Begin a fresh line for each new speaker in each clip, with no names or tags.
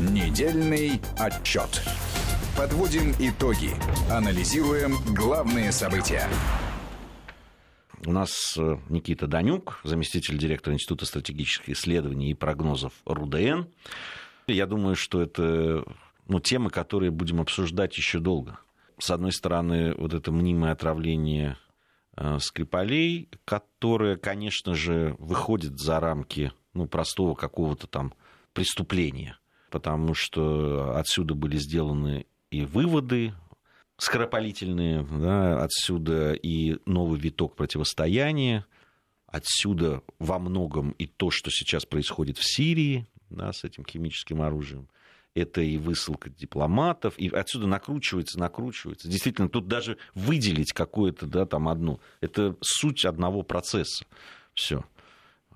Недельный отчет. Подводим итоги. Анализируем главные события.
У нас э, Никита Данюк, заместитель директора Института стратегических исследований и прогнозов РУДН. Я думаю, что это ну, темы, которые будем обсуждать еще долго. С одной стороны, вот это мнимое отравление э, Скрипалей, которое, конечно же, выходит за рамки ну, простого какого-то там преступления, потому что отсюда были сделаны и выводы скоропалительные, да, отсюда и новый виток противостояния, отсюда во многом и то, что сейчас происходит в Сирии да, с этим химическим оружием. Это и высылка дипломатов, и отсюда накручивается, накручивается. Действительно, тут даже выделить какое-то, да, там одно, это суть одного процесса. Все.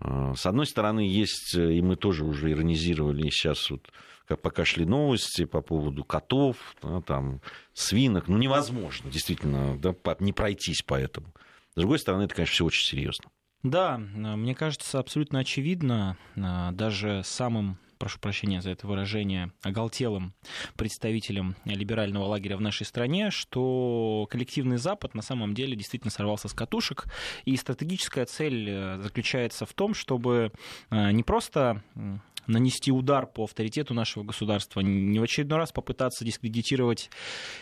А, с одной стороны, есть, и мы тоже уже иронизировали сейчас вот как пока шли новости по поводу котов, да, там, свинок. Ну, невозможно, действительно, да, не пройтись по этому. С другой стороны, это, конечно, все очень серьезно.
Да, мне кажется, абсолютно очевидно, даже самым прошу прощения за это выражение, оголтелым представителем либерального лагеря в нашей стране, что коллективный Запад на самом деле действительно сорвался с катушек, и стратегическая цель э, заключается в том, чтобы э, не просто нанести удар по авторитету нашего государства, не в очередной раз попытаться дискредитировать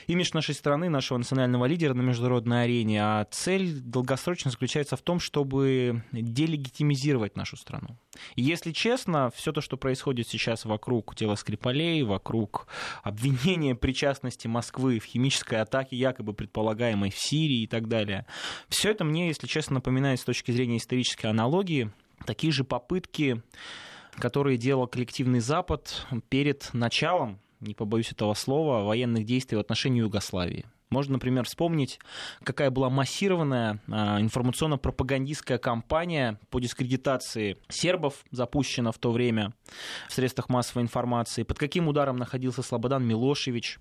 имидж нашей страны, нашего национального лидера на международной арене, а цель долгосрочно заключается в том, чтобы делегитимизировать нашу страну. И если честно, все то, что происходит сейчас вокруг тела Скрипалей, вокруг обвинения причастности Москвы в химической атаке, якобы предполагаемой в Сирии и так далее, все это мне, если честно, напоминает с точки зрения исторической аналогии такие же попытки которые делал коллективный Запад перед началом, не побоюсь этого слова, военных действий в отношении Югославии. Можно, например, вспомнить, какая была массированная а, информационно-пропагандистская кампания по дискредитации сербов, запущена в то время в средствах массовой информации, под каким ударом находился Слободан Милошевич.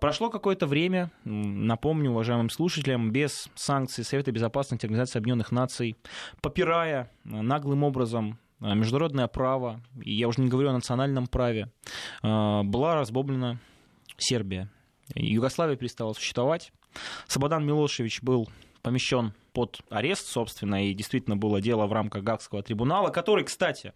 Прошло какое-то время, напомню уважаемым слушателям, без санкций Совета Безопасности Организации Объединенных Наций, попирая наглым образом а, международное право, и я уже не говорю о национальном праве, а, была разбоблена Сербия. Югославия перестала существовать. Слободан Милошевич был помещен под арест, собственно, и действительно было дело в рамках Гагского трибунала, который, кстати,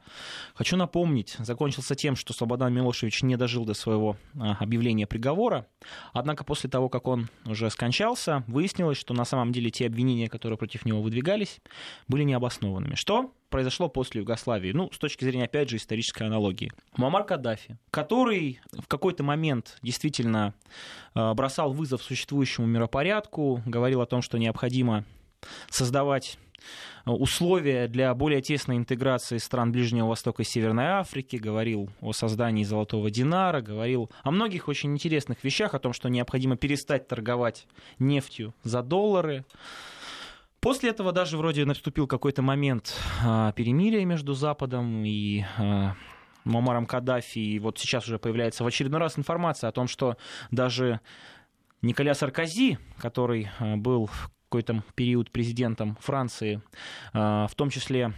хочу напомнить, закончился тем, что Слободан Милошевич не дожил до своего а, объявления приговора. Однако после того, как он уже скончался, выяснилось, что на самом деле те обвинения, которые против него выдвигались, были необоснованными. Что произошло после Югославии, ну, с точки зрения, опять же, исторической аналогии. Муаммар Каддафи, который в какой-то момент действительно а, бросал вызов существующему миропорядку, говорил о том, что необходимо создавать э, условия для более тесной интеграции стран Ближнего Востока и Северной Африки, говорил о создании золотого динара, говорил о многих очень интересных вещах, о том, что необходимо перестать торговать нефтью за доллары. После этого даже вроде наступил какой-то момент а, перемирия между Западом и а, Муаммаром Каддафи. И вот сейчас уже появляется в очередной раз информация о том, что даже Николя Саркози, который а, был какой-то период президентом Франции, в том числе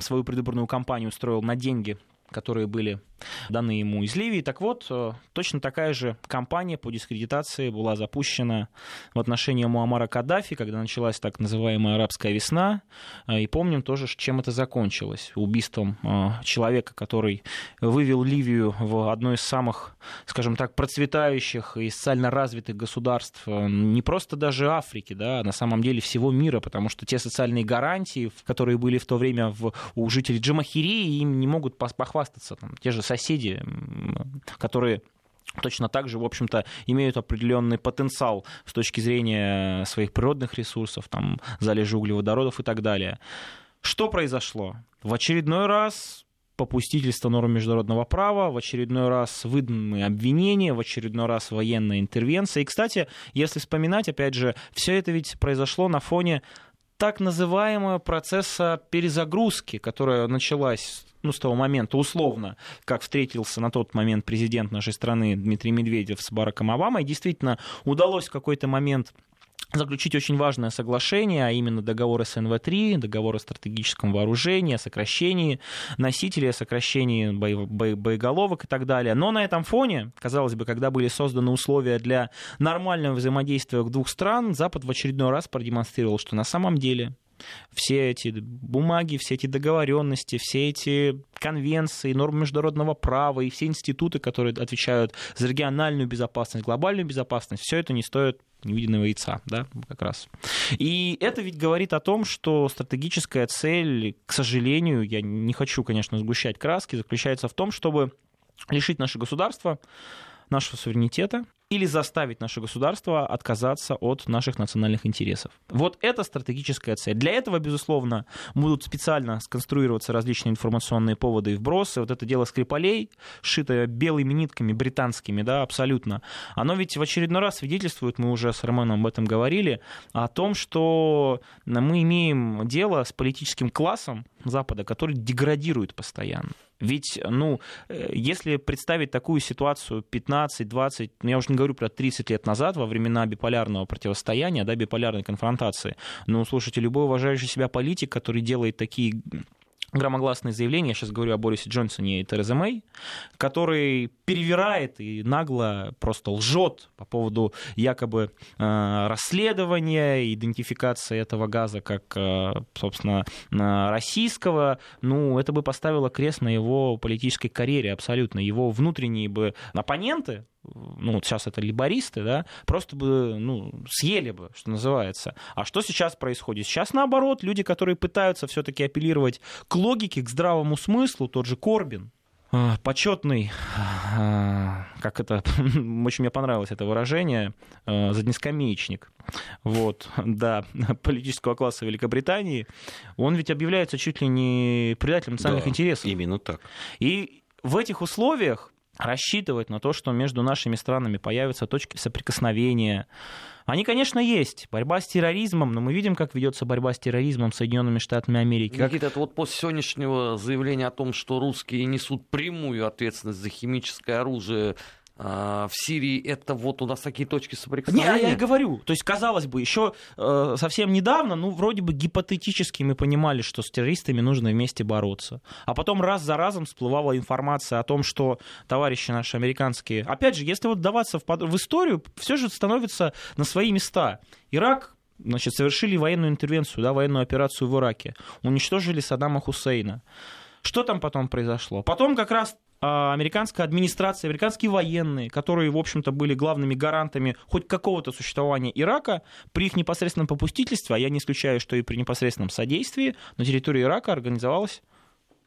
свою предвыборную кампанию устроил на деньги которые были даны ему из Ливии. Так вот, э, точно такая же кампания по дискредитации была запущена в отношении Муаммара Каддафи, когда началась так называемая арабская весна. Э, и помним тоже, чем это закончилось. Убийством э, человека, который вывел Ливию в одно из самых, скажем так, процветающих и социально развитых государств не просто даже Африки, да, а на самом деле всего мира, потому что те социальные гарантии, которые были в то время в, у жителей Джамахирии, им не могут похвастаться. Там, те же соседи, которые точно так же, в общем-то, имеют определенный потенциал с точки зрения своих природных ресурсов, там, залежи углеводородов и так далее. Что произошло? В очередной раз попустительство норм международного права, в очередной раз выданные обвинения, в очередной раз военная интервенция. И, кстати, если вспоминать, опять же, все это ведь произошло на фоне так называемого процесса перезагрузки, которая началась ну, с того момента, условно, как встретился на тот момент президент нашей страны Дмитрий Медведев с Бараком Обамой, действительно удалось в какой-то момент заключить очень важное соглашение, а именно договор СНВ-3, договор о стратегическом вооружении, о сокращении носителей, о сокращении бо- бо- боеголовок и так далее. Но на этом фоне, казалось бы, когда были созданы условия для нормального взаимодействия двух стран, Запад в очередной раз продемонстрировал, что на самом деле все эти бумаги, все эти договоренности, все эти конвенции, нормы международного права и все институты, которые отвечают за региональную безопасность, глобальную безопасность, все это не стоит невиденного яйца, да, как раз. И это ведь говорит о том, что стратегическая цель, к сожалению, я не хочу, конечно, сгущать краски, заключается в том, чтобы лишить наше государство нашего суверенитета, или заставить наше государство отказаться от наших национальных интересов. Вот это стратегическая цель. Для этого, безусловно, будут специально сконструироваться различные информационные поводы и вбросы. Вот это дело Скрипалей, сшитое белыми нитками британскими, да, абсолютно. Оно ведь в очередной раз свидетельствует, мы уже с Романом об этом говорили, о том, что мы имеем дело с политическим классом Запада, который деградирует постоянно. Ведь, ну, э, если представить такую ситуацию 15-20, ну, я уже не говорю про 30 лет назад, во времена биполярного противостояния, да, биполярной конфронтации, ну, слушайте, любой уважающий себя политик, который делает такие громогласные заявления, я сейчас говорю о Борисе Джонсоне и Терезе Мэй, который перевирает и нагло просто лжет по поводу якобы э, расследования, идентификации этого газа как, э, собственно, э, российского, ну, это бы поставило крест на его политической карьере абсолютно. Его внутренние бы оппоненты, ну, вот сейчас это либористы, да, просто бы, ну, съели бы, что называется. А что сейчас происходит? Сейчас, наоборот, люди, которые пытаются все-таки апеллировать к логике, к здравому смыслу, тот же Корбин, а, почетный, а, как это, очень мне понравилось это выражение, а, заднескамеечник, вот, да, политического класса Великобритании, он ведь объявляется чуть ли не предателем национальных
Да,
интересов.
Именно так.
И в этих условиях рассчитывать на то, что между нашими странами появятся точки соприкосновения. Они, конечно, есть. Борьба с терроризмом, но мы видим, как ведется борьба с терроризмом Соединенными Штатами Америки.
Никита, это вот после сегодняшнего заявления о том, что русские несут прямую ответственность за химическое оружие в Сирии, это вот у нас такие точки
Не,
соприкосновения?
я и говорю. То есть, казалось бы, еще э, совсем недавно, ну, вроде бы гипотетически мы понимали, что с террористами нужно вместе бороться. А потом раз за разом всплывала информация о том, что товарищи наши американские... Опять же, если вот даваться в, под- в историю, все же становится на свои места. Ирак значит, совершили военную интервенцию, да, военную операцию в Ираке, уничтожили Саддама Хусейна. Что там потом произошло? Потом как раз а, американская администрация, американские военные, которые, в общем-то, были главными гарантами хоть какого-то существования Ирака, при их непосредственном попустительстве, а я не исключаю, что и при непосредственном содействии, на территории Ирака организовалась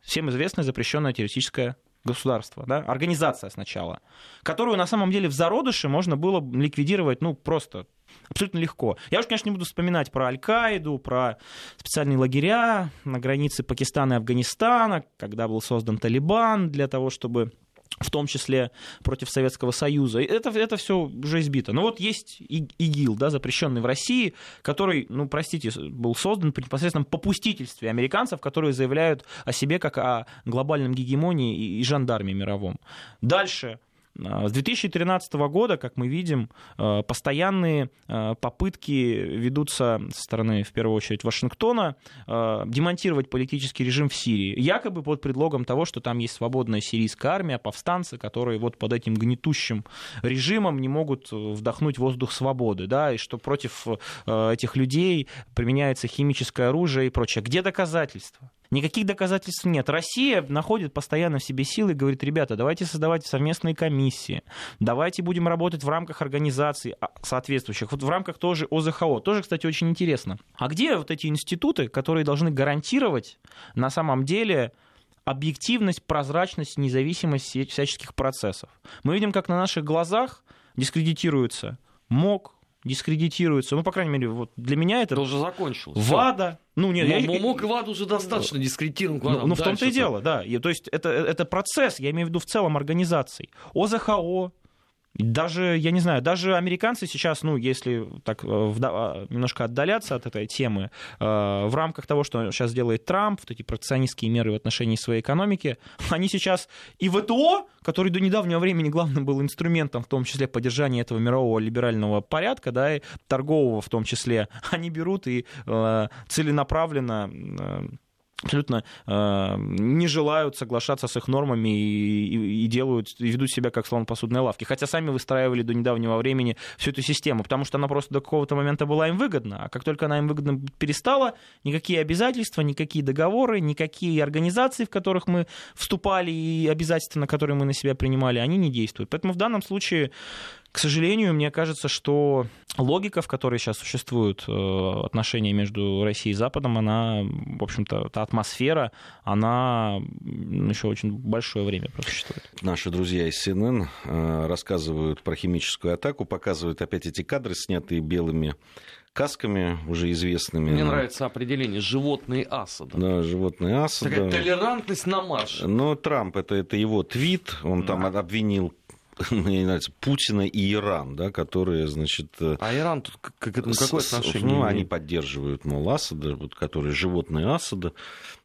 всем известное запрещенное террористическое государство, да, организация сначала, которую на самом деле в зародыше можно было ликвидировать, ну, просто абсолютно легко. Я уж, конечно, не буду вспоминать про Аль-Каиду, про специальные лагеря на границе Пакистана и Афганистана, когда был создан Талибан для того, чтобы в том числе против Советского Союза. Это, это все уже избито. Но вот есть ИГИЛ, да, запрещенный в России, который, ну, простите, был создан при непосредственном попустительстве американцев, которые заявляют о себе как о глобальном гегемонии и, и жандарме мировом. Дальше. А, С 2013 года, как мы видим, э, постоянные э, попытки ведутся со стороны, в первую очередь, Вашингтона демонтировать политический режим в Сирии. Якобы под предлогом того, что там есть свободная сирийская армия, повстанцы, которые вот под этим гнетущим режимом не могут вдохнуть воздух свободы, да, и что против этих людей применяется химическое оружие и прочее. Где доказательства? Никаких доказательств нет. Россия находит постоянно в себе силы и говорит, ребята, давайте создавать совместные комиссии, давайте будем работать в рамках организаций а, соответствующих, вот в рамках тоже ОЗХО. Тоже, кстати, очень интересно. А где вот эти институты, которые должны гарантировать на самом деле объективность, прозрачность, независимость всяческих процессов? Мы видим, как на наших глазах дискредитируется МОК, дискредитируется, ну, по крайней мере, вот для меня это
уже закончилось.
ВАДА. Ну, нет, я-
М- Мок и ВАД уже достаточно дискредитирован.
ну, ну, в том-то и дело, да. И, то есть это, это процесс, я имею в виду в целом организаций. ОЗХО, Даже, я не знаю, даже американцы сейчас, ну, если так э, а, немножко отдаляться от этой темы, э, в рамках того, что сейчас делает Трамп, вот эти протекционистские меры в отношении своей экономики, они сейчас и ВТО, который до недавнего времени главным был инструментом, в том числе поддержания этого мирового либерального порядка, да, и торгового в том числе, они берут и э, целенаправленно абсолютно э, не желают соглашаться с их нормами и, и, и делают, и ведут себя как слон посудной лавки. Хотя сами выстраивали до недавнего времени всю эту систему, потому что она просто до какого-то момента была им выгодна. А как только она им выгодна перестала, никакие обязательства, никакие договоры, никакие организации, в которых мы вступали, и обязательства, на которые мы на себя принимали, они не действуют. Поэтому в данном случае к сожалению, мне кажется, что логика, в которой сейчас существуют э, отношения между Россией и Западом, она, в общем-то, та атмосфера, она еще очень большое время просуществует.
Наши друзья из CNN э, рассказывают про химическую атаку, показывают опять эти кадры, снятые белыми касками уже известными.
Мне нравится определение «животные Асада».
Да, животные Асада.
Такая толерантность на марше.
Но Трамп, это, это его твит, он да. там обвинил мне не нравится, Путина и Иран, да, которые, значит...
Э, а Иран тут к этому какое отношение?
Ну, они поддерживают, мол, Асада, вот, которые животные Асада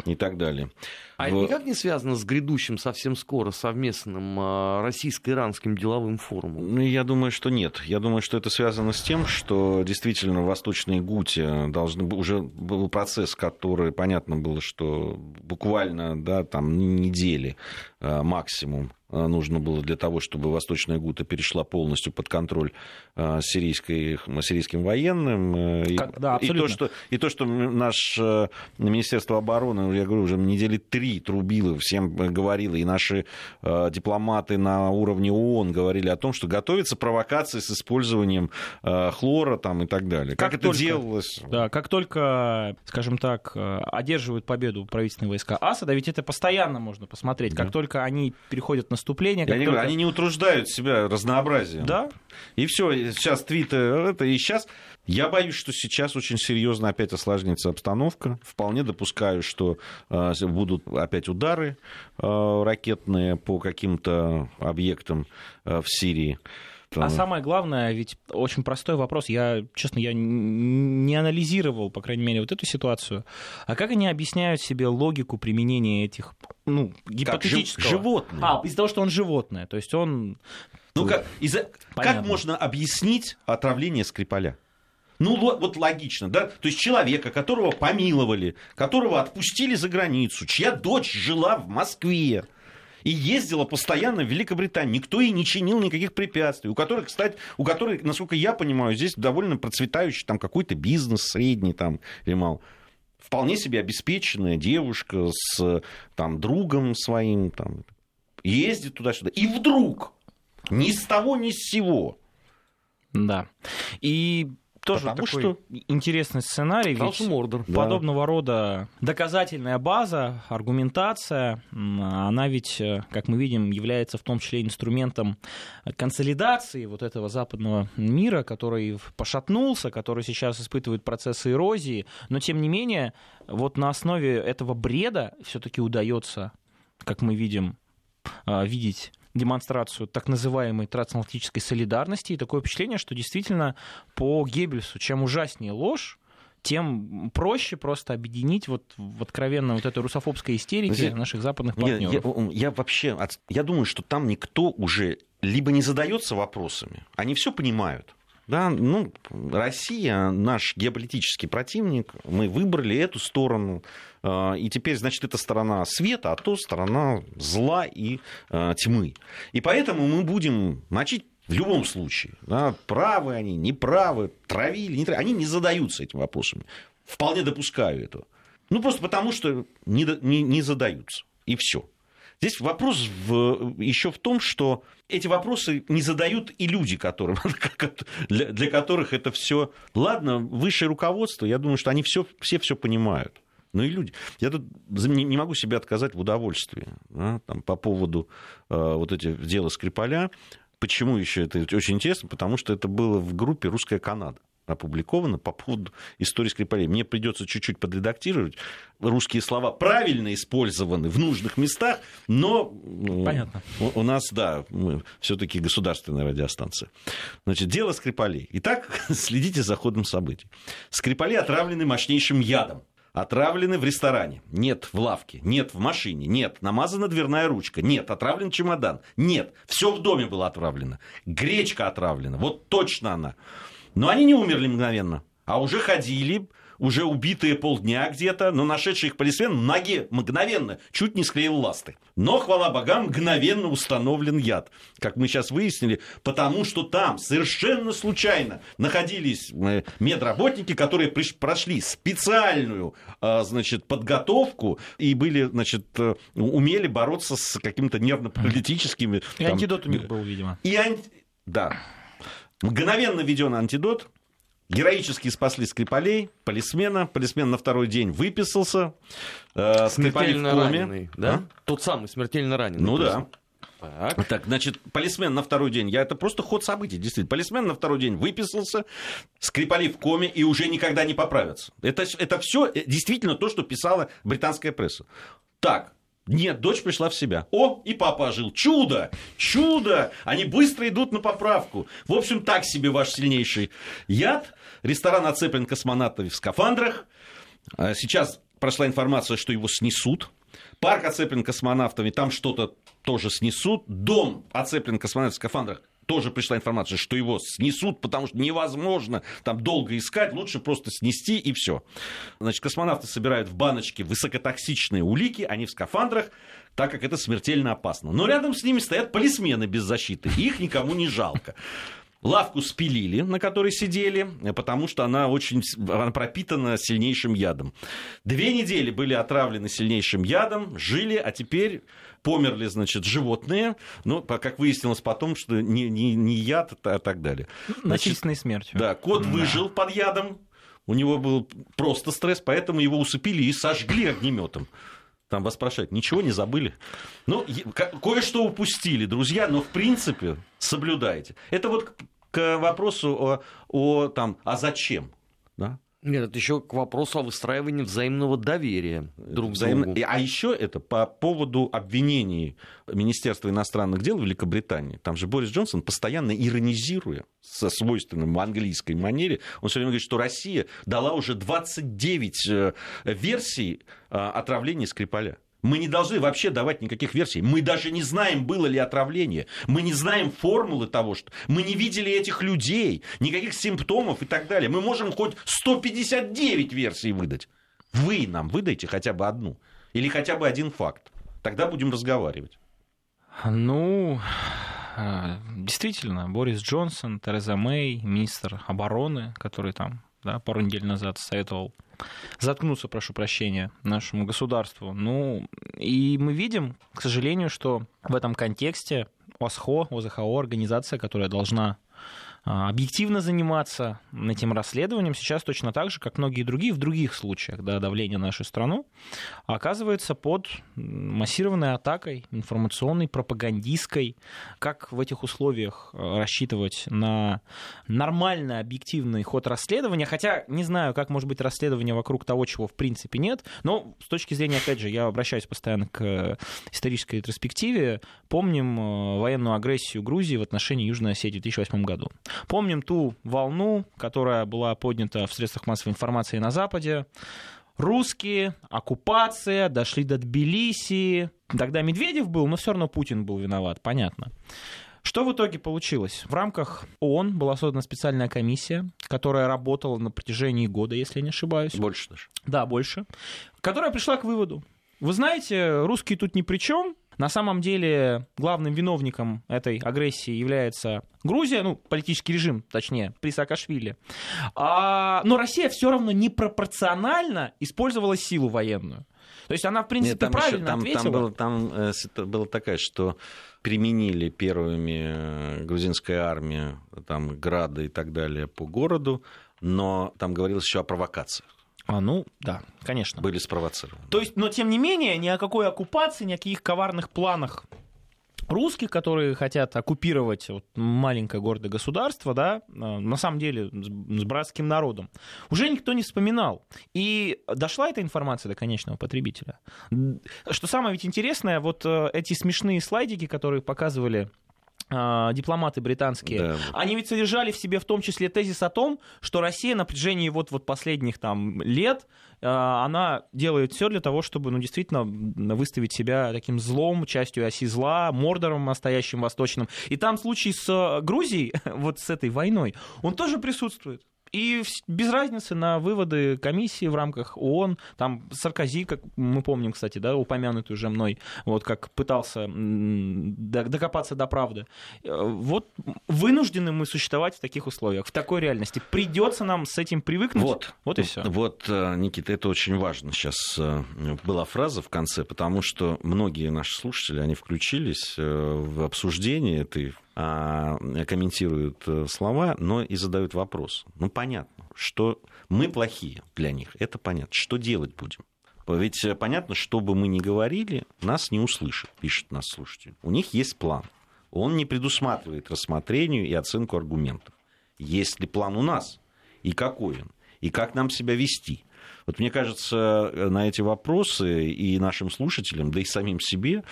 и так далее.
А это никак не связано с грядущим совсем скоро совместным а, российско-иранским деловым форумом?
Ну, я думаю, что нет. Я думаю, что это связано с тем, что действительно в Восточной Гуте должны, уже был процесс, который, понятно было, что буквально да, там, недели максимум а, нужно было для того, чтобы Восточная Гута перешла полностью под контроль а, сирийской, сирийским военным.
Э, как, да,
и, то, что, и то, что наше Министерство обороны, я говорю, уже недели три трубило, всем говорило, и наши дипломаты на уровне ООН говорили о том, что готовится провокация с использованием хлора там, и так далее. Как, как это только, делалось?
Да, как только, скажем так, одерживают победу правительственные войска Асада, ведь это постоянно можно посмотреть, да. как только они переходят на наступления.
Я не только... говорю, они не утруждают себя разнообразием.
Да.
И все, сейчас твиттер, это, и сейчас... Я боюсь, что сейчас очень серьезно опять осложнится обстановка. Вполне допускаю, что э, будут опять удары э, ракетные по каким-то объектам э, в Сирии.
А самое главное, ведь очень простой вопрос. Я, честно, я не анализировал, по крайней мере, вот эту ситуацию. А как они объясняют себе логику применения этих, ну, гипотетического... Как
животное.
А, из-за того, что он животное. То есть он...
Ну, как, из как можно объяснить отравление Скрипаля? Ну, вот логично, да? То есть человека, которого помиловали, которого отпустили за границу, чья дочь жила в Москве, и ездила постоянно в Великобританию. Никто ей не чинил никаких препятствий. У которых, кстати, у которых, насколько я понимаю, здесь довольно процветающий там какой-то бизнес средний там или мал. Вполне себе обеспеченная девушка с там, другом своим, там, ездит туда-сюда. И вдруг ни с того, ни с сего.
Да. И тоже Потому такой что... интересный сценарий. Ведь Мордор. Подобного да. рода доказательная база, аргументация, она ведь, э, как мы видим, является в том числе инструментом консолидации вот этого западного мира, который пошатнулся, который сейчас испытывает процессы эрозии. Но, тем не менее, вот на основе этого бреда все-таки удается, как мы видим, а, видеть демонстрацию так называемой трансатлантической солидарности, и такое впечатление, что действительно по Геббельсу, чем ужаснее ложь, тем проще просто объединить вот в откровенно вот этой русофобской истерике я, наших западных партнеров.
Я, я, я вообще, я думаю, что там никто уже либо не задается вопросами, они все понимают, да, ну, Россия наш геополитический противник, мы выбрали эту сторону, а, и теперь, значит, это сторона света, а то сторона зла и а, тьмы. И поэтому мы будем мочить в любом случае, да, правы они, неправы, травили, не травили, они не задаются этими вопросами. Вполне допускаю это. Ну, просто потому, что не, не, не задаются. И все. Здесь вопрос в, еще в том, что эти вопросы не задают и люди, которым, для, для которых это все. Ладно, высшее руководство, я думаю, что они все, все все понимают. Ну и люди. Я тут не могу себе отказать в удовольствии да, там, по поводу э, вот этих дела Скрипаля. Почему еще это очень интересно? Потому что это было в группе «Русская Канада». Опубликовано по поводу истории Скрипалей. Мне придется чуть-чуть подредактировать. Русские слова правильно использованы в нужных местах, но
Понятно.
У, у нас, да, мы все-таки государственная радиостанция. Значит, дело Скрипалей. Итак, следите за ходом событий. Скрипали отравлены мощнейшим ядом. Отравлены в ресторане. Нет, в лавке. Нет, в машине. Нет, намазана дверная ручка. Нет, отравлен чемодан. Нет, все в доме было отравлено. Гречка отравлена. Вот точно она. Но они не умерли мгновенно, а уже ходили, уже убитые полдня где-то, но нашедший их полисмен в ноге мгновенно чуть не склеил ласты. Но, хвала богам, мгновенно установлен яд. Как мы сейчас выяснили, потому что там совершенно случайно находились э, медработники, которые прошли специальную а, значит, подготовку и были, значит, э, умели бороться с какими-то нервно-паралитическими...
И там... антидот у них был, видимо.
И ан... Да. Мгновенно введен антидот, Героически спасли Скрипалей, полисмена. Полисмен на второй день выписался.
Э, смертельно раненый, да? А? Тот самый смертельно раненый.
Ну да. Так. так, значит, полисмен на второй день, я это просто ход событий, действительно. Полисмен на второй день выписался, Скрипали в коме и уже никогда не поправятся. Это, это все э, действительно то, что писала британская пресса. Так, нет, дочь пришла в себя. О, и папа ожил. Чудо! Чудо! Они быстро идут на поправку. В общем, так себе ваш сильнейший яд. Ресторан оцеплен космонавтами в скафандрах. А сейчас прошла информация, что его снесут. Парк оцеплен космонавтами, там что-то тоже снесут. Дом оцеплен космонавтами в скафандрах тоже пришла информация, что его снесут, потому что невозможно там долго искать, лучше просто снести и все. Значит, космонавты собирают в баночке высокотоксичные улики, они в скафандрах, так как это смертельно опасно. Но рядом с ними стоят полисмены без защиты, их никому не жалко. Лавку спилили, на которой сидели, потому что она очень она пропитана сильнейшим ядом. Две недели были отравлены сильнейшим ядом, жили, а теперь померли, значит, животные, ну, как выяснилось потом, что не, не, не яд, а так далее.
Значит, Насильственной смертью.
Да, кот да. выжил под ядом, у него был просто стресс, поэтому его усыпили и сожгли огнеметом. Там вас спрашивают, ничего не забыли? Ну, кое-что упустили, друзья, но в принципе соблюдайте. Это вот к вопросу о, о там, а зачем?
Нет, это еще к вопросу о выстраивании взаимного доверия друг Взаимно... другу.
А еще это по поводу обвинений Министерства иностранных дел Великобритании. Там же Борис Джонсон, постоянно иронизируя со свойственным английской манере, он все время говорит, что Россия дала уже 29 э, версий э, отравления Скрипаля. Мы не должны вообще давать никаких версий. Мы даже не знаем, было ли отравление. Мы не знаем формулы того, что... Мы не видели этих людей, никаких симптомов и так далее. Мы можем хоть 159 версий выдать. Вы нам выдайте хотя бы одну. Или хотя бы один факт. Тогда будем разговаривать.
Ну, э, действительно, Борис Джонсон, Тереза Мэй, министр обороны, который там да, пару недель назад советовал заткнуться, прошу прощения, нашему государству. Ну, и мы видим, к сожалению, что в этом контексте ОСХО, ОЗХО, организация, которая должна объективно заниматься этим расследованием сейчас точно так же, как многие другие в других случаях да, давления на нашу страну, оказывается под массированной атакой информационной, пропагандистской. Как в этих условиях а, рассчитывать на нормальный, объективный ход расследования? Хотя не знаю, как может быть расследование вокруг того, чего в принципе нет, но с точки зрения, опять же, я обращаюсь постоянно к исторической ретроспективе, помним а, военную агрессию Грузии в отношении Южной Осетии в 2008 году. Помним ту волну, которая была поднята в средствах массовой информации на Западе. Русские, оккупация, дошли до Тбилиси. Тогда Медведев был, но все равно Путин был виноват, понятно. Что в итоге получилось? В рамках ООН была создана специальная комиссия, которая работала на протяжении года, если я не ошибаюсь.
Больше даже.
Да, больше. Которая пришла к выводу. Вы знаете, русские тут ни при чем, на самом деле главным виновником этой агрессии является Грузия, ну, политический режим, точнее, при Саакашвили. А, но Россия все равно непропорционально использовала силу военную. То есть она, в принципе, Нет, там правильно еще,
там,
ответила.
Там, было, там э, было такая, что применили первыми э, грузинская армия, там, грады и так далее по городу, но там говорилось еще о провокациях.
А, ну, да, конечно.
Были спровоцированы.
То есть, но тем не менее, ни о какой оккупации, ни о каких коварных планах русских, которые хотят оккупировать вот маленькое гордое государство, да, э, на самом деле с братским народом, уже никто не вспоминал. И дошла эта информация до конечного потребителя. Что самое ведь интересное, вот э, эти смешные слайдики, которые показывали дипломаты британские, да. они ведь содержали в себе в том числе тезис о том, что Россия на протяжении вот, вот последних там лет, а, она делает все для того, чтобы ну, действительно выставить себя таким злом, частью оси зла, Мордором настоящим восточным. И там случай с э, Грузией, вот с этой войной, он тоже присутствует. И без разницы на выводы комиссии в рамках ООН, там Саркози, как мы помним, кстати, да, упомянутый уже мной, вот как пытался докопаться до правды. Э, вот вынуждены мы существовать в таких условиях, в такой реальности. Придется нам с этим привыкнуть.
Вот, вот и все. Вот, э, Никита, это очень важно. Сейчас э, была фраза в конце, потому что многие наши слушатели, они включились в обсуждение этой комментируют э, слова, но и задают вопрос. Ну, понятно, что мы плохие для них, это понятно. Что делать будем? Ведь э, понятно, что бы мы ни говорили, нас не услышат, пишет нас слушатель. У них есть план. Он не предусматривает рассмотрению и оценку аргументов. Есть ли план у нас? И какой он? И как нам себя вести? Вот мне кажется, э, на эти вопросы и нашим слушателям, да и самим себе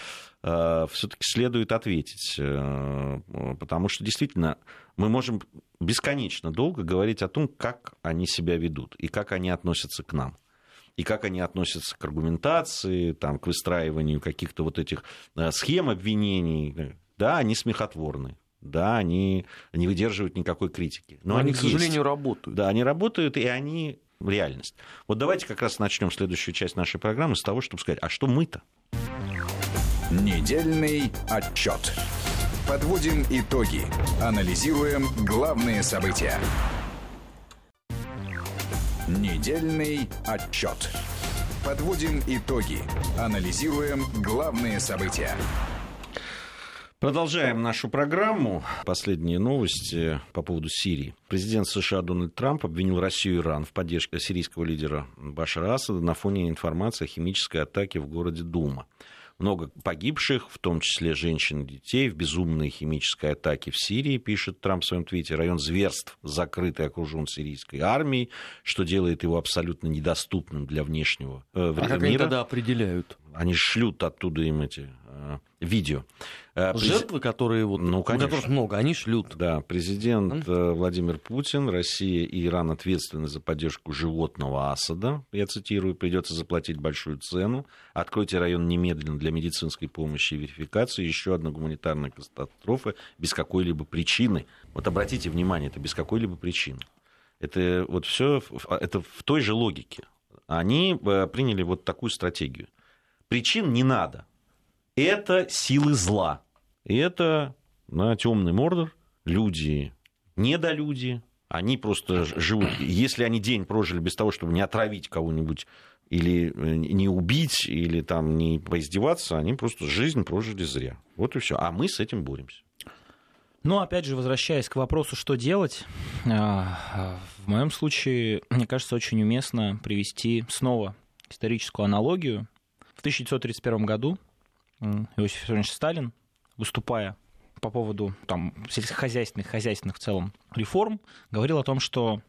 все-таки следует ответить, э, потому что действительно мы можем бесконечно долго говорить о том, как они себя ведут и как они относятся к нам и как они относятся к аргументации, там, к выстраиванию каких-то вот этих э, схем обвинений. Да, они смехотворны, да, они не выдерживают никакой критики.
Но, Но они, к сожалению, работают.
Да, они работают, и они реальность. Вот давайте как раз начнем следующую часть нашей программы с того, чтобы сказать, а что мы-то?
Недельный отчет. Подводим итоги. Анализируем главные события. Недельный отчет. Подводим итоги. Анализируем главные события.
Продолжаем нашу программу. Последние новости по поводу Сирии. Президент США Дональд Трамп обвинил Россию и Иран в поддержке сирийского лидера Башара Асада на фоне информации о химической атаке в городе Дума много погибших, в том числе женщин и детей, в безумной химической атаке в Сирии, пишет Трамп в своем твите. Район зверств закрыт и окружен сирийской армией, что делает его абсолютно недоступным для внешнего э, а мира.
Как они тогда определяют?
Они шлют оттуда им эти э, видео.
Э, Жертвы, которые вот, ну, конечно. которых много, они шлют.
Да, президент mm. Владимир Путин, Россия и Иран ответственны за поддержку животного Асада. Я цитирую, придется заплатить большую цену. Откройте район немедленно для медицинской помощи и верификации. Еще одна гуманитарная катастрофа без какой-либо причины. Вот обратите внимание, это без какой-либо причины. Это вот все, это в той же логике. Они э, приняли вот такую стратегию. Причин не надо это силы зла. Это на темный мордор, люди, недолюди, они просто живут, если они день прожили без того, чтобы не отравить кого-нибудь или э, не убить, или там не поиздеваться, они просто жизнь прожили зря. Вот и все. А мы с этим боремся.
Ну, опять же, возвращаясь к вопросу, что делать, а, в моем случае, мне кажется, очень уместно привести снова историческую аналогию. В 1931 году Иосиф Виссарионович Сталин, выступая по поводу там, сельскохозяйственных, хозяйственных в целом реформ, говорил о том, что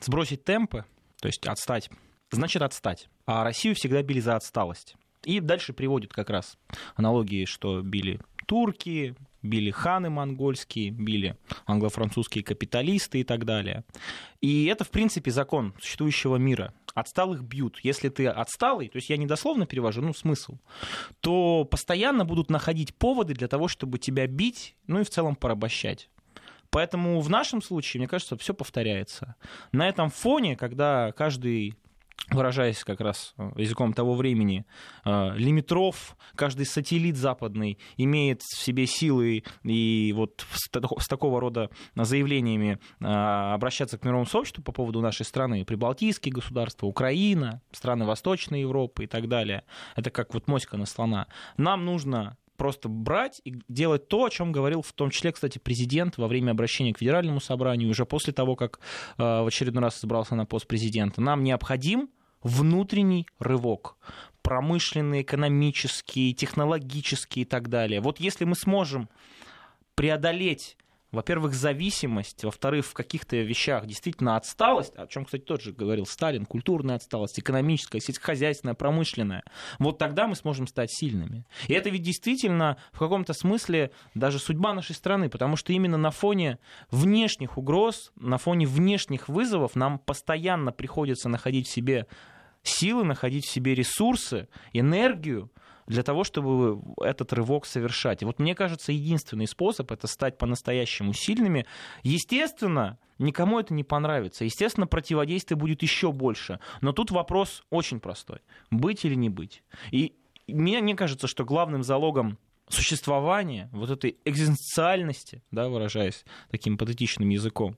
сбросить темпы, то есть отстать, значит отстать. А Россию всегда били за отсталость. И дальше приводит как раз аналогии, что били турки, били ханы монгольские, били англо-французские капиталисты и так далее. И это, в принципе, закон существующего мира. Отсталых бьют. Если ты отсталый, то есть я не дословно перевожу, ну, смысл, то постоянно будут находить поводы для того, чтобы тебя бить, ну и в целом порабощать. Поэтому в нашем случае, мне кажется, все повторяется. На этом фоне, когда каждый выражаясь как раз э, языком того времени, э, лимитров, каждый сателлит западный имеет в себе силы и вот с такого рода заявлениями э, обращаться к мировому сообществу по поводу нашей страны, прибалтийские государства, Украина, страны Восточной Европы и так далее. Это как вот моська на слона. Нам нужно просто брать и делать то, о чем говорил в том числе, кстати, президент во время обращения к Федеральному собранию, уже после того, как в очередной раз собрался на пост президента. Нам необходим внутренний рывок промышленный, экономический, технологический и так далее. Вот если мы сможем преодолеть во-первых, зависимость, во-вторых, в каких-то вещах действительно отсталость, о чем, кстати, тот же говорил Сталин, культурная отсталость, экономическая, сельскохозяйственная, промышленная, вот тогда мы сможем стать сильными. И это ведь действительно в каком-то смысле даже судьба нашей страны, потому что именно на фоне внешних угроз, на фоне внешних вызовов нам постоянно приходится находить в себе силы, находить в себе ресурсы, энергию, для того, чтобы этот рывок совершать. И вот мне кажется, единственный способ это стать по-настоящему сильными. Естественно, никому это не понравится. Естественно, противодействие будет еще больше. Но тут вопрос очень простой. Быть или не быть. И мне, мне кажется, что главным залогом существования, вот этой экзистенциальности, да, выражаясь таким патетичным языком,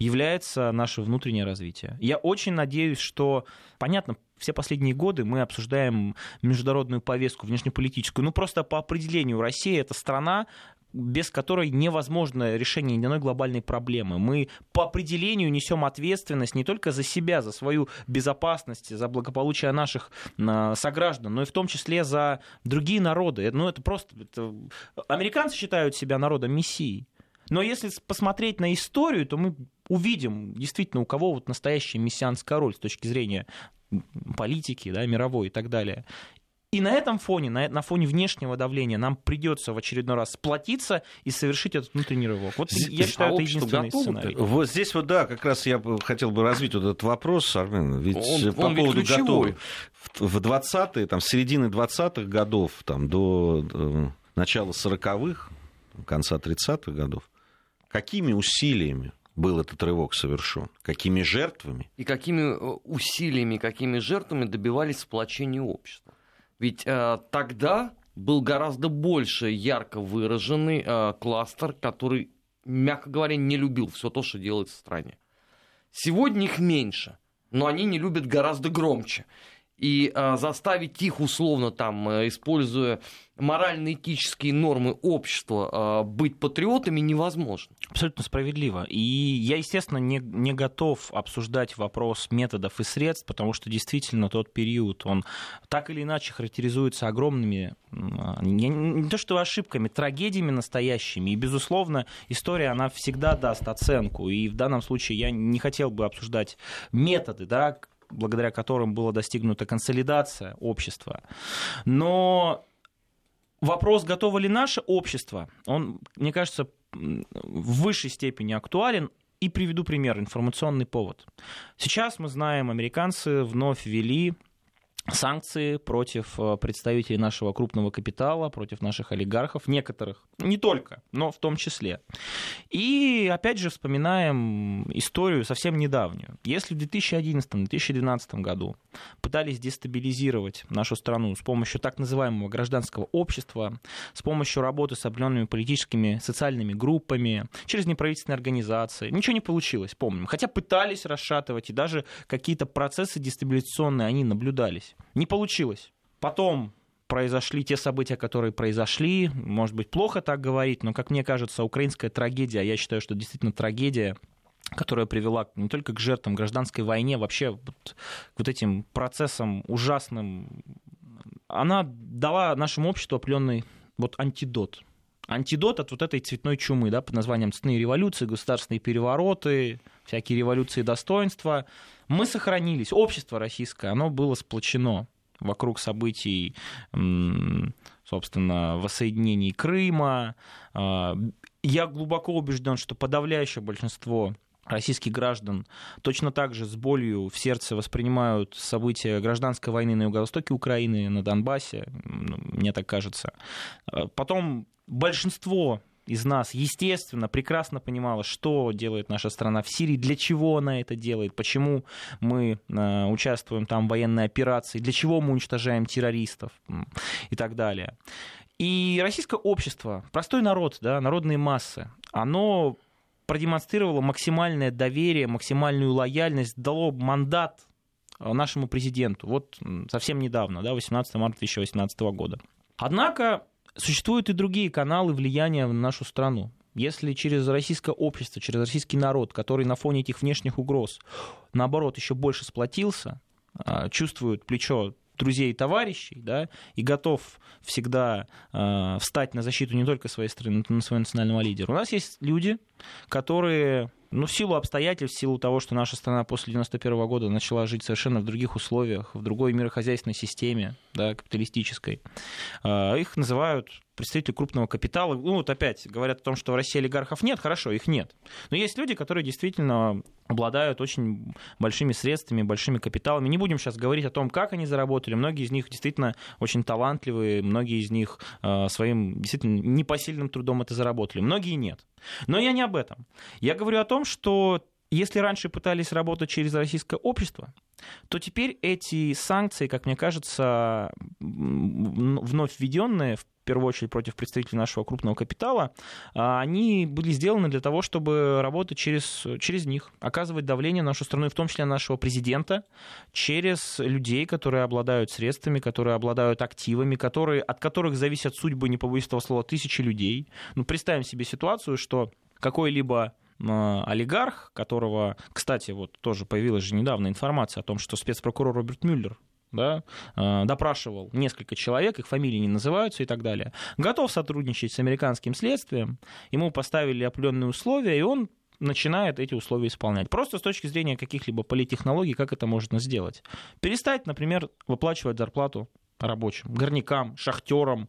является наше внутреннее развитие. Я очень надеюсь, что, понятно, все последние годы мы обсуждаем международную повестку внешнеполитическую. Ну, просто по определению Россия — это страна, без которой невозможно решение ни одной глобальной проблемы. Мы по определению несем ответственность не только за себя, за свою безопасность, за благополучие наших а, сограждан, но и в том числе за другие народы. Ну, это просто... Это... Американцы считают себя народом мессии. Но если посмотреть на историю, то мы увидим действительно, у кого вот настоящая мессианская роль с точки зрения политики, да, мировой и так далее. И на этом фоне, на, на фоне внешнего давления нам придется в очередной раз сплотиться и совершить этот внутренний рывок. Вот здесь, я считаю, это единственный готов, сценарий.
Вот здесь вот, да, как раз я хотел бы развить вот этот вопрос, Армен, ведь он, по он поводу готовы. В 20-е, там, с середины 20-х годов там, до, до начала 40-х, конца 30-х годов, какими усилиями был этот рывок совершен? Какими жертвами?
И какими э, усилиями, какими жертвами добивались сплочения общества? Ведь э, тогда был гораздо больше ярко выраженный э, кластер, который, мягко говоря, не любил все то, что делается в стране. Сегодня их меньше, но они не любят гораздо громче и э, заставить их условно там, э, используя морально-этические нормы общества, э, быть патриотами невозможно.
Абсолютно справедливо. И я, естественно, не, не готов обсуждать вопрос методов и средств, потому что действительно тот период, он так или иначе характеризуется огромными, не, не то что ошибками, трагедиями настоящими. И, безусловно, история, она всегда даст оценку. И в данном случае я не хотел бы обсуждать методы, да, благодаря которым была достигнута консолидация общества. Но вопрос, готово ли наше общество, он, мне кажется, в высшей степени актуален. И приведу пример, информационный повод. Сейчас мы знаем, американцы вновь ввели санкции против э, представителей нашего крупного капитала, против наших олигархов, некоторых, не только, но в том числе. И опять же вспоминаем историю совсем недавнюю. Если в 2011-2012 году пытались дестабилизировать нашу страну с помощью так называемого гражданского общества, с помощью работы с определенными политическими, социальными группами, через неправительственные организации, ничего не получилось, помним. Хотя пытались расшатывать, и даже какие-то процессы дестабилизационные они наблюдались. Не получилось. Потом произошли те события, которые произошли. Может быть, плохо так говорить, но, как мне кажется, украинская трагедия, я считаю, что действительно трагедия, которая привела не только к жертвам гражданской войне, вообще вот, к вот этим процессам ужасным, она дала нашему обществу определенный вот антидот. Антидот от вот этой цветной чумы, да, под названием цветные революции, государственные перевороты, всякие революции достоинства. Мы сохранились, общество российское, оно было сплочено вокруг событий, собственно, воссоединений Крыма. А, я глубоко убежден, что подавляющее большинство российских граждан точно так же с болью в сердце воспринимают события гражданской войны на юго-востоке Украины, на Донбассе, мне так кажется. А, потом большинство из нас, естественно, прекрасно понимала, что делает наша страна в Сирии, для чего она это делает, почему мы э, участвуем там в военной операции, для чего мы уничтожаем террористов и так далее. И российское общество, простой народ, да, народные массы, оно продемонстрировало максимальное доверие, максимальную лояльность, дало мандат э, нашему президенту. Вот совсем недавно, да, 18 марта 2018 года. Однако Существуют и другие каналы влияния на нашу страну. Если через российское общество, через российский народ, который на фоне этих внешних угроз, наоборот, еще больше сплотился, а, чувствует плечо друзей и товарищей, да, и готов всегда э, встать на защиту не только своей страны, но и своего национального лидера. У нас есть люди, которые ну, в силу обстоятельств, в силу того, что наша страна после 91 года начала жить совершенно в других условиях, в другой мирохозяйственной системе, да, капиталистической, а, их называют представители крупного капитала. Ну, вот опять говорят о том, что в России олигархов нет, хорошо, их нет. Но есть люди, которые действительно обладают очень большими средствами, большими капиталами. Не будем сейчас говорить о том, как они заработали. Многие из них действительно очень талантливые, многие из них э, своим действительно непосильным трудом это заработали, многие нет. Но я не об этом. Я говорю о том, что если раньше пытались работать через российское общество, то теперь эти санкции, как мне кажется, вновь введенные в первую очередь против представителей нашего крупного капитала, а, они были сделаны для того, чтобы работать через, через них, оказывать давление на нашу страну, в том числе на нашего президента, через людей, которые обладают средствами, которые обладают активами, которые, от которых зависят судьбы, не побоюсь этого слова, тысячи людей. Ну, представим себе ситуацию, что какой-либо олигарх, которого, кстати, вот тоже появилась же недавно информация о том, что спецпрокурор Роберт Мюллер да, а, допрашивал несколько человек, их фамилии не называются и так далее, готов сотрудничать с американским следствием, ему поставили определенные условия, и он начинает эти условия исполнять. Просто с точки зрения каких-либо политтехнологий, как это можно сделать. Перестать, например, выплачивать зарплату рабочим, горнякам, шахтерам,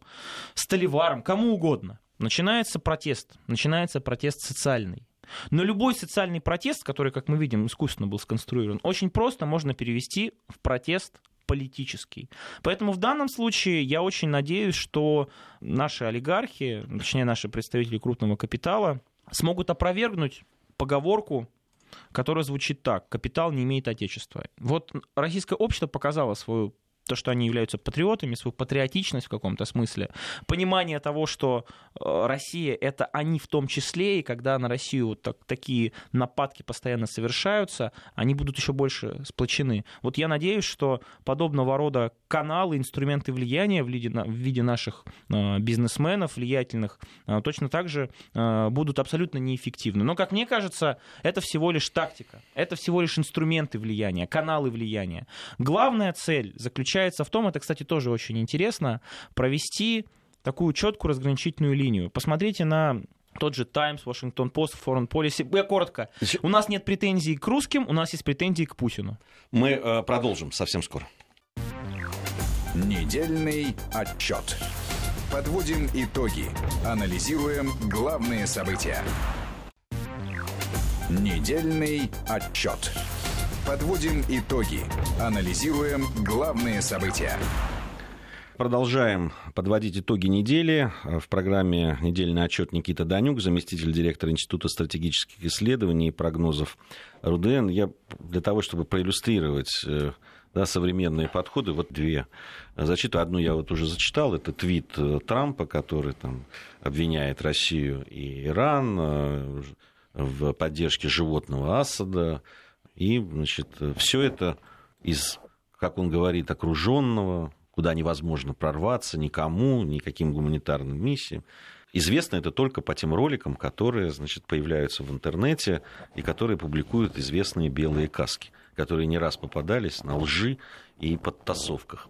столеварам, кому угодно. Начинается протест, начинается протест социальный. Но любой социальный протест, который, как мы видим, искусственно был сконструирован, очень просто можно перевести в протест политический. Поэтому в данном случае я очень надеюсь, что наши олигархи, точнее наши представители крупного капитала, смогут опровергнуть поговорку которая звучит так. Капитал не имеет отечества. Вот российское общество показало свою то, что они являются патриотами, свою патриотичность в каком-то смысле, понимание того, что э, Россия — это они в том числе, и когда на Россию вот так, такие нападки постоянно совершаются, они будут еще больше сплочены. Вот я надеюсь, что подобного рода каналы, инструменты влияния в виде, в виде наших э, бизнесменов влиятельных э, точно так же будут абсолютно неэффективны. Но, как мне кажется, это всего лишь тактика, это всего лишь инструменты влияния, каналы влияния. Главная цель заключается заключается в том, это, кстати, тоже очень интересно, провести такую четкую разграничительную линию. Посмотрите на тот же Times, Washington Post, Foreign Policy. Я коротко. У нас нет претензий к русским, у нас есть претензии к Путину.
Мы э, продолжим совсем скоро.
Недельный отчет. Подводим итоги. Анализируем главные события. Недельный отчет. Подводим итоги. Анализируем главные события.
Продолжаем подводить итоги недели. В программе «Недельный отчет» Никита Данюк, заместитель директора Института стратегических исследований и прогнозов РУДН. Я для того, чтобы проиллюстрировать э, да, современные подходы, вот две зачитаю. Одну я вот уже зачитал, это твит э, Трампа, который там обвиняет Россию и Иран э, в поддержке животного Асада, и, значит, все это из, как он говорит, окруженного, куда невозможно прорваться никому, никаким гуманитарным миссиям. Известно это только по тем роликам, которые значит, появляются в интернете и которые публикуют известные белые каски, которые не раз попадались на лжи и подтасовках.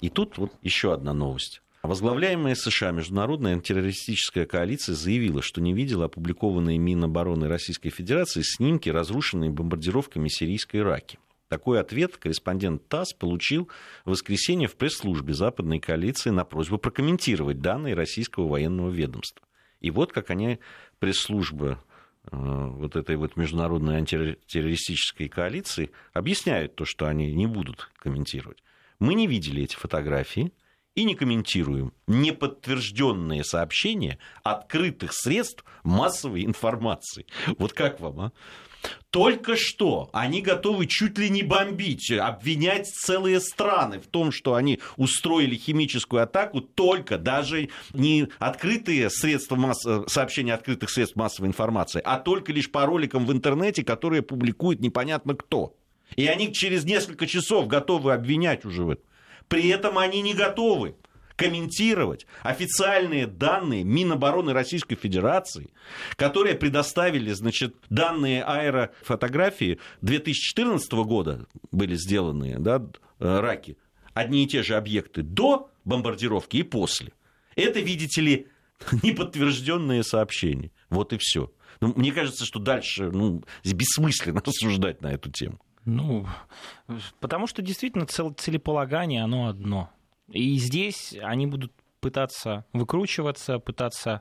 И тут вот еще одна новость. Возглавляемая США Международная антитеррористическая коалиция заявила, что не видела опубликованные Минобороны Российской Федерации снимки, разрушенные бомбардировками сирийской Ираки. Такой ответ корреспондент ТАСС получил в воскресенье в пресс-службе западной коалиции на просьбу прокомментировать данные российского военного ведомства. И вот как они, пресс-служба э, вот этой вот международной антитеррористической коалиции, объясняют то, что они не будут комментировать. Мы не видели эти фотографии, и не комментируем неподтвержденные сообщения открытых средств массовой информации. Вот как вам, а? Только что они готовы чуть ли не бомбить, обвинять целые страны в том, что они устроили химическую атаку, только даже не открытые средства масс... сообщения открытых средств массовой информации, а только лишь по роликам в интернете, которые публикует непонятно кто. И они через несколько часов готовы обвинять уже в этом. При этом они не готовы комментировать официальные данные Минобороны Российской Федерации, которые предоставили, значит, данные аэрофотографии 2014 года были сделаны, да, э, раки, одни и те же объекты до бомбардировки и после. Это, видите ли, неподтвержденные сообщения. Вот и все. Ну, мне кажется, что дальше ну, бессмысленно рассуждать на эту тему.
Ну, потому что действительно цел, целеполагание, оно одно. И здесь они будут пытаться выкручиваться, пытаться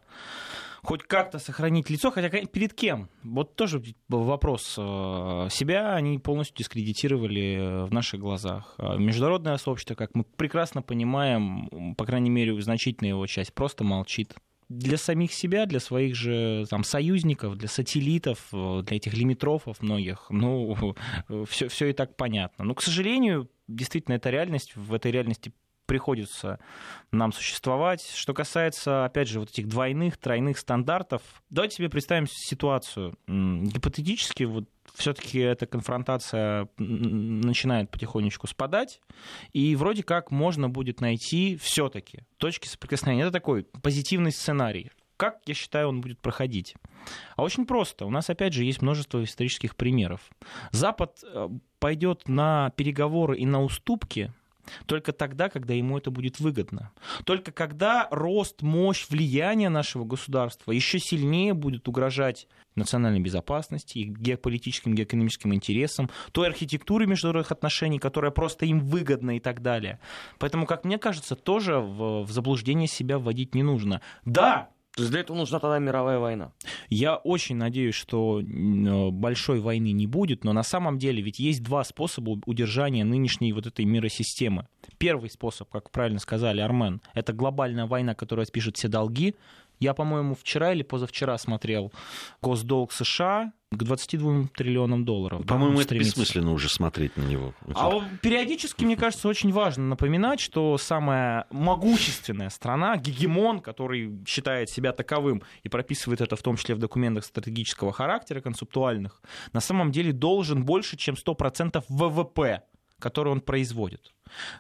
хоть как-то сохранить лицо, хотя перед кем? Вот тоже вопрос. Э, себя они полностью дискредитировали в наших глазах. А международное сообщество, как мы прекрасно понимаем, по крайней мере, значительная его часть, просто молчит для самих себя, для своих же там, союзников, для сателлитов, э, для этих лимитрофов многих, ну, все, все и так понятно. Но, к сожалению, действительно, это реальность. В этой реальности приходится нам существовать. Что касается, опять же, вот этих двойных, тройных стандартов, давайте себе представим ситуацию. Гипотетически, вот все-таки эта конфронтация начинает потихонечку спадать, и вроде как можно будет найти все-таки точки соприкосновения. Это такой позитивный сценарий. Как, я считаю, он будет проходить? А очень просто. У нас, опять же, есть множество исторических примеров. Запад э, пойдет на переговоры и на уступки только тогда, когда ему это будет выгодно. Только когда рост, мощь, влияние нашего государства еще сильнее будет угрожать национальной безопасности, их геополитическим, геоэкономическим интересам, той архитектуре международных отношений, которая просто им выгодна и так далее. Поэтому, как мне кажется, тоже в, в заблуждение себя вводить не нужно. Да,
то есть для этого нужна тогда мировая война.
Я очень надеюсь, что большой войны не будет, но на самом деле ведь есть два способа удержания нынешней вот этой миросистемы. Первый способ, как правильно сказали Армен, это глобальная война, которая спишет все долги, я, по-моему, вчера или позавчера смотрел госдолг США к 22 триллионам долларов.
По-моему, это бессмысленно уже смотреть на него.
А периодически, мне кажется, очень важно напоминать, что самая могущественная страна, гегемон, который считает себя таковым и прописывает это в том числе в документах стратегического характера, концептуальных, на самом деле должен больше, чем 100% ВВП который он производит.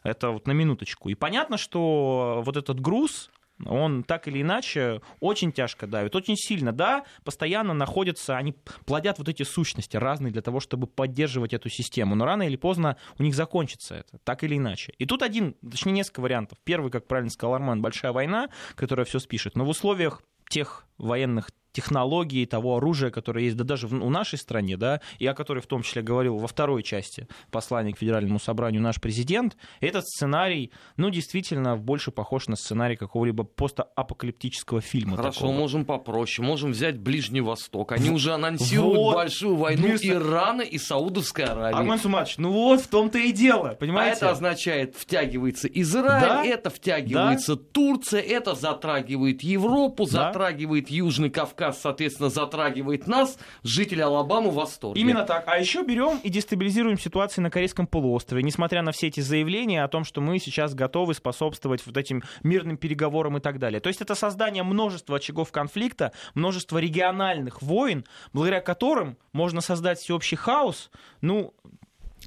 Это вот на минуточку. И понятно, что вот этот груз, он так или иначе очень тяжко давит, очень сильно, да, постоянно находятся, они плодят вот эти сущности разные для того, чтобы поддерживать эту систему, но рано или поздно у них закончится это, так или иначе. И тут один, точнее несколько вариантов. Первый, как правильно сказал Арман, большая война, которая все спишет, но в условиях тех военных технологии, того оружия, которое есть, да даже в, у нашей стране, да, и о которой в том числе говорил во второй части послания к Федеральному собранию наш президент, этот сценарий, ну, действительно, больше похож на сценарий какого-либо постапокалиптического фильма.
Хорошо,
такого.
можем попроще, можем взять Ближний Восток. Они уже анонсируют вот. большую войну Вместо... Ирана и Саудовской Аравии.
Армен Сумач, ну вот в том-то и дело, понимаете?
А это означает, втягивается Израиль, да? это втягивается да? Турция, это затрагивает Европу, да? затрагивает Южный Кавказ, Кавказ, соответственно, затрагивает нас, жители Алабамы в восторге.
Именно так. А еще берем и дестабилизируем ситуацию на Корейском полуострове, несмотря на все эти заявления о том, что мы сейчас готовы способствовать вот этим мирным переговорам и так далее. То есть это создание множества очагов конфликта, множество региональных войн, благодаря которым можно создать всеобщий хаос, ну,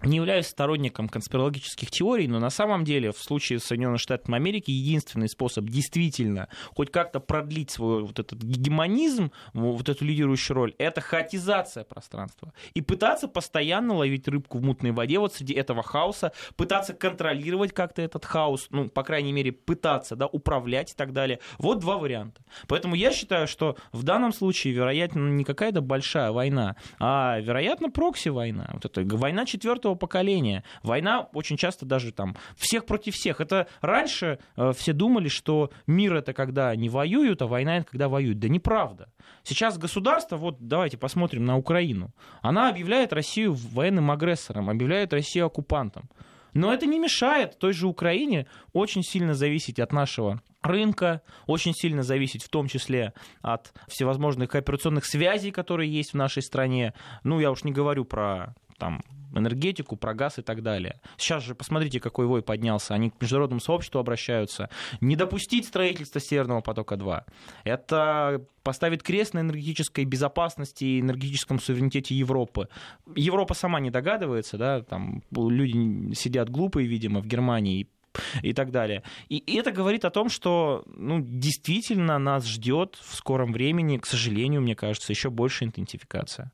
не являюсь сторонником конспирологических теорий, но на самом деле в случае с Соединенных Штатов Америки единственный способ действительно хоть как-то продлить свой вот этот гегемонизм, вот эту лидирующую роль, это хаотизация пространства. И пытаться постоянно ловить рыбку в мутной воде вот среди этого хаоса, пытаться контролировать как-то этот хаос, ну, по крайней мере, пытаться, да, управлять и так далее. Вот два варианта. Поэтому я считаю, что в данном случае, вероятно, не какая-то большая война, а, вероятно, прокси-война. Вот это война четвертого четвертого поколения. Война очень часто даже там всех против всех. Это раньше э, все думали, что мир это когда не воюют, а война это когда воюют. Да неправда. Сейчас государство, вот давайте посмотрим на Украину, она объявляет Россию военным агрессором, объявляет Россию оккупантом. Но это не мешает той же Украине очень сильно зависеть от нашего рынка, очень сильно зависеть в том числе от всевозможных кооперационных связей, которые есть в нашей стране. Ну, я уж не говорю про там энергетику, про газ и так далее. Сейчас же посмотрите, какой вой поднялся. Они к международному сообществу обращаются. Не допустить строительства Северного потока-2. Это поставит крест на энергетической безопасности и энергетическом суверенитете Европы. Европа сама не догадывается, да, там люди сидят глупые, видимо, в Германии и так далее. И это говорит о том, что ну, действительно нас ждет в скором времени, к сожалению, мне кажется, еще больше интенсификация.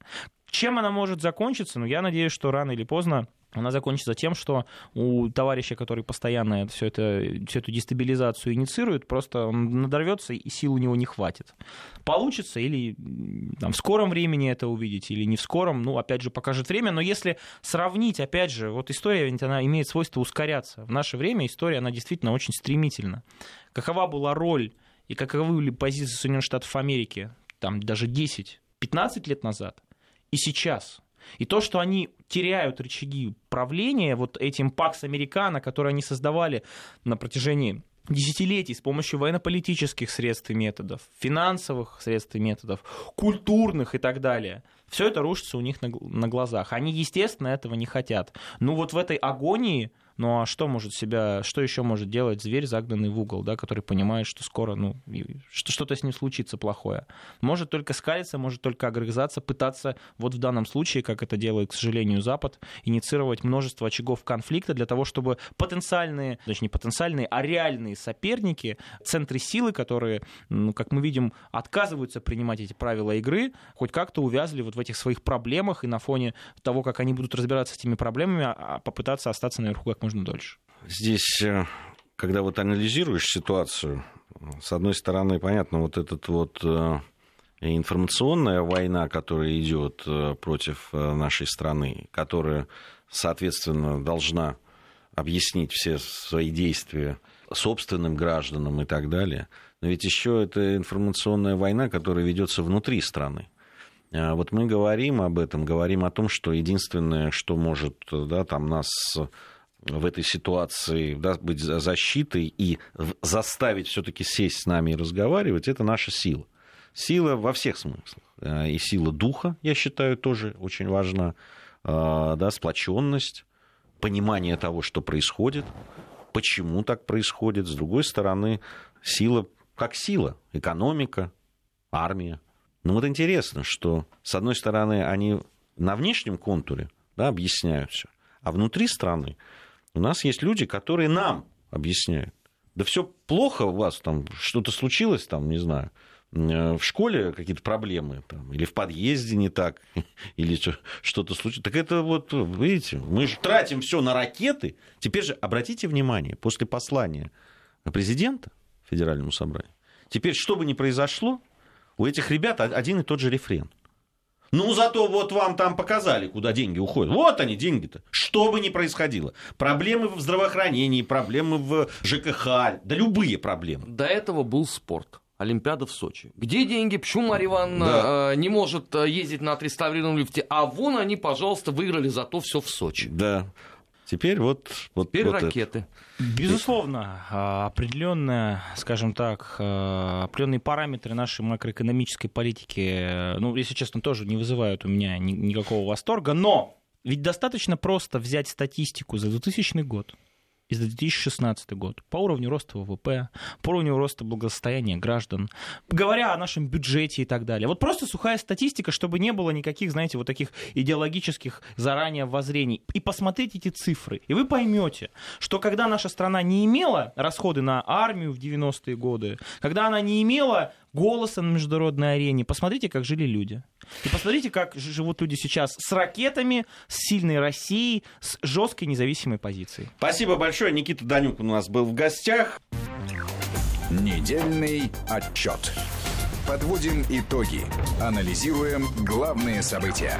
Чем она может закончиться? Ну, я надеюсь, что рано или поздно она закончится тем, что у товарища, который постоянно все это, всю эту дестабилизацию инициирует, просто он надорвется и сил у него не хватит. Получится или там, в скором времени это увидеть, или не в скором, ну, опять же, покажет время. Но если сравнить, опять же, вот история, ведь она имеет свойство ускоряться. В наше время история, она действительно очень стремительна. Какова была роль и каковы были позиции Соединенных Штатов Америки, там, даже 10-15 лет назад, и сейчас – и то, что они теряют рычаги правления вот этим Пакс Американо, который они создавали на протяжении десятилетий с помощью военно-политических средств и методов, финансовых средств и методов, культурных и так далее. Все это рушится у них на, на глазах. Они, естественно, этого не хотят. Ну вот в этой агонии ну а что может себя, что еще может делать зверь, загнанный в угол, да, который понимает, что скоро, ну, что-то с ним случится плохое? Может только скалиться, может только огрызаться, пытаться, вот в данном случае, как это делает, к сожалению, Запад, инициировать множество очагов конфликта для того, чтобы потенциальные, точнее, не потенциальные, а реальные соперники, центры силы, которые, ну, как мы видим, отказываются принимать эти правила игры, хоть как-то увязли вот в этих своих проблемах и на фоне того, как они будут разбираться с этими проблемами, а, а попытаться остаться наверху как можно дольше.
Здесь, э, когда вот анализируешь ситуацию, с одной стороны, понятно, вот этот вот э, информационная война, которая идет э, против нашей страны, которая, соответственно, должна объяснить все свои действия собственным гражданам и так далее. Но ведь еще это информационная война, которая ведется внутри страны. Вот мы говорим об этом, говорим о том, что единственное, что может да, там нас в этой ситуации да, быть защитой и заставить все-таки сесть с нами и разговаривать, это наша сила. Сила во всех смыслах. Э, и сила духа, я считаю, тоже очень важна. Э, да, сплоченность, понимание того, что происходит, почему так происходит. С другой стороны, сила как сила, экономика, армия. Но вот интересно, что, с одной стороны, они на внешнем контуре да, объясняют все, а внутри страны у нас есть люди, которые нам объясняют. Да все плохо у вас, там что-то случилось, там, не знаю, в школе какие-то проблемы, там, или в подъезде не так, или что-то случилось. Так это вот, видите, мы же тратим все на ракеты. Теперь же обратите внимание, после послания президента Федеральному собранию, теперь, что бы ни произошло, у этих ребят один и тот же рефрен – ну, зато вот вам там показали, куда деньги уходят. Вот они, деньги-то. Что бы ни происходило. Проблемы в здравоохранении, проблемы в ЖКХ, да любые проблемы.
До этого был спорт. Олимпиада в Сочи. Где деньги? Почему Марья Ивановна да. э, не может э, ездить на отреставрированном лифте? А вон они, пожалуйста, выиграли зато все в Сочи.
Да. Теперь вот... вот
Теперь
вот
ракеты.
Это. Безусловно, а, определенная, скажем так, а, определенные параметры нашей макроэкономической политики, ну, если честно, тоже не вызывают у меня никакого восторга, но ведь достаточно просто взять статистику за 2000 год, и за 2016 год по уровню роста ВВП, по уровню роста благосостояния граждан, говоря о нашем бюджете и так далее. Вот просто сухая статистика, чтобы не было никаких, знаете, вот таких идеологических заранее воззрений. И посмотрите эти цифры, и вы поймете, что когда наша страна не имела расходы на армию в 90-е годы, когда она не имела голоса на международной арене. Посмотрите, как жили люди. И посмотрите, как живут люди сейчас с ракетами, с сильной Россией, с жесткой независимой позицией.
Спасибо большое. Никита Данюк у нас был в гостях.
Недельный отчет. Подводим итоги. Анализируем главные события.